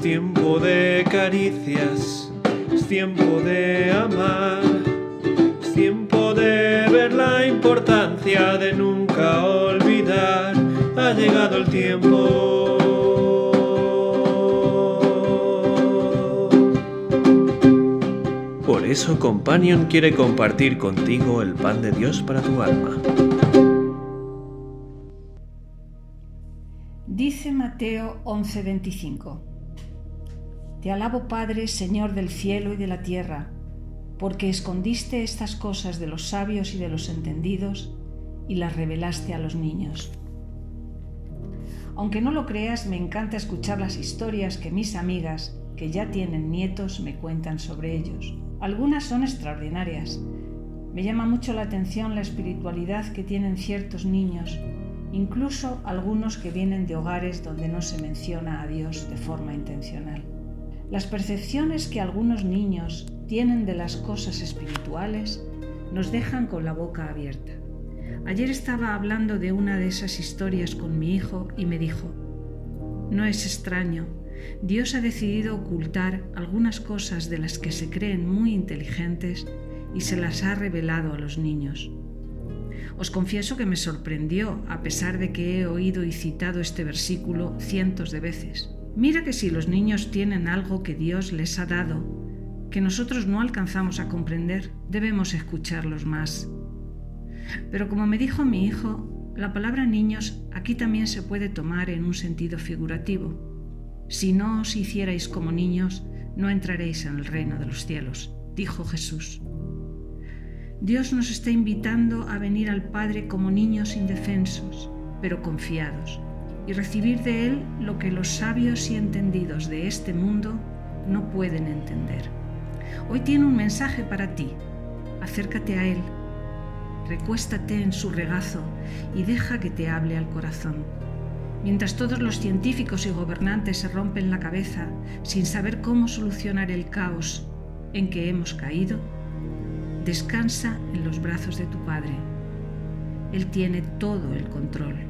Es tiempo de caricias, es tiempo de amar, es tiempo de ver la importancia de nunca olvidar. Ha llegado el tiempo. Por eso Companion quiere compartir contigo el pan de Dios para tu alma. Dice Mateo 11:25, Te alabo Padre, Señor del cielo y de la tierra, porque escondiste estas cosas de los sabios y de los entendidos y las revelaste a los niños. Aunque no lo creas, me encanta escuchar las historias que mis amigas, que ya tienen nietos, me cuentan sobre ellos. Algunas son extraordinarias. Me llama mucho la atención la espiritualidad que tienen ciertos niños incluso algunos que vienen de hogares donde no se menciona a Dios de forma intencional. Las percepciones que algunos niños tienen de las cosas espirituales nos dejan con la boca abierta. Ayer estaba hablando de una de esas historias con mi hijo y me dijo, no es extraño, Dios ha decidido ocultar algunas cosas de las que se creen muy inteligentes y se las ha revelado a los niños. Os confieso que me sorprendió, a pesar de que he oído y citado este versículo cientos de veces. Mira que si los niños tienen algo que Dios les ha dado, que nosotros no alcanzamos a comprender, debemos escucharlos más. Pero como me dijo mi hijo, la palabra niños aquí también se puede tomar en un sentido figurativo. Si no os hicierais como niños, no entraréis en el reino de los cielos, dijo Jesús. Dios nos está invitando a venir al Padre como niños indefensos, pero confiados, y recibir de Él lo que los sabios y entendidos de este mundo no pueden entender. Hoy tiene un mensaje para ti. Acércate a Él, recuéstate en su regazo y deja que te hable al corazón. Mientras todos los científicos y gobernantes se rompen la cabeza sin saber cómo solucionar el caos en que hemos caído, Descansa en los brazos de tu Padre. Él tiene todo el control.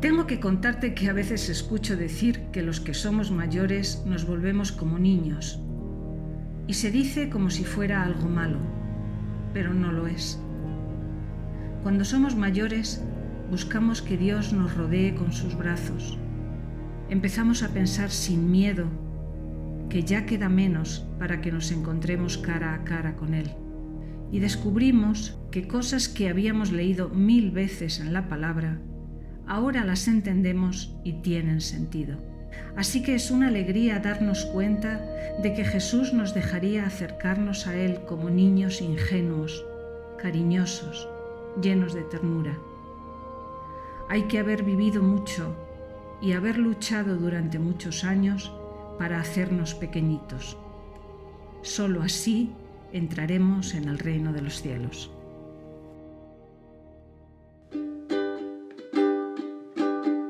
Tengo que contarte que a veces escucho decir que los que somos mayores nos volvemos como niños. Y se dice como si fuera algo malo, pero no lo es. Cuando somos mayores, buscamos que Dios nos rodee con sus brazos. Empezamos a pensar sin miedo que ya queda menos para que nos encontremos cara a cara con Él. Y descubrimos que cosas que habíamos leído mil veces en la palabra, ahora las entendemos y tienen sentido. Así que es una alegría darnos cuenta de que Jesús nos dejaría acercarnos a Él como niños ingenuos, cariñosos, llenos de ternura. Hay que haber vivido mucho y haber luchado durante muchos años para hacernos pequeñitos. Solo así entraremos en el reino de los cielos.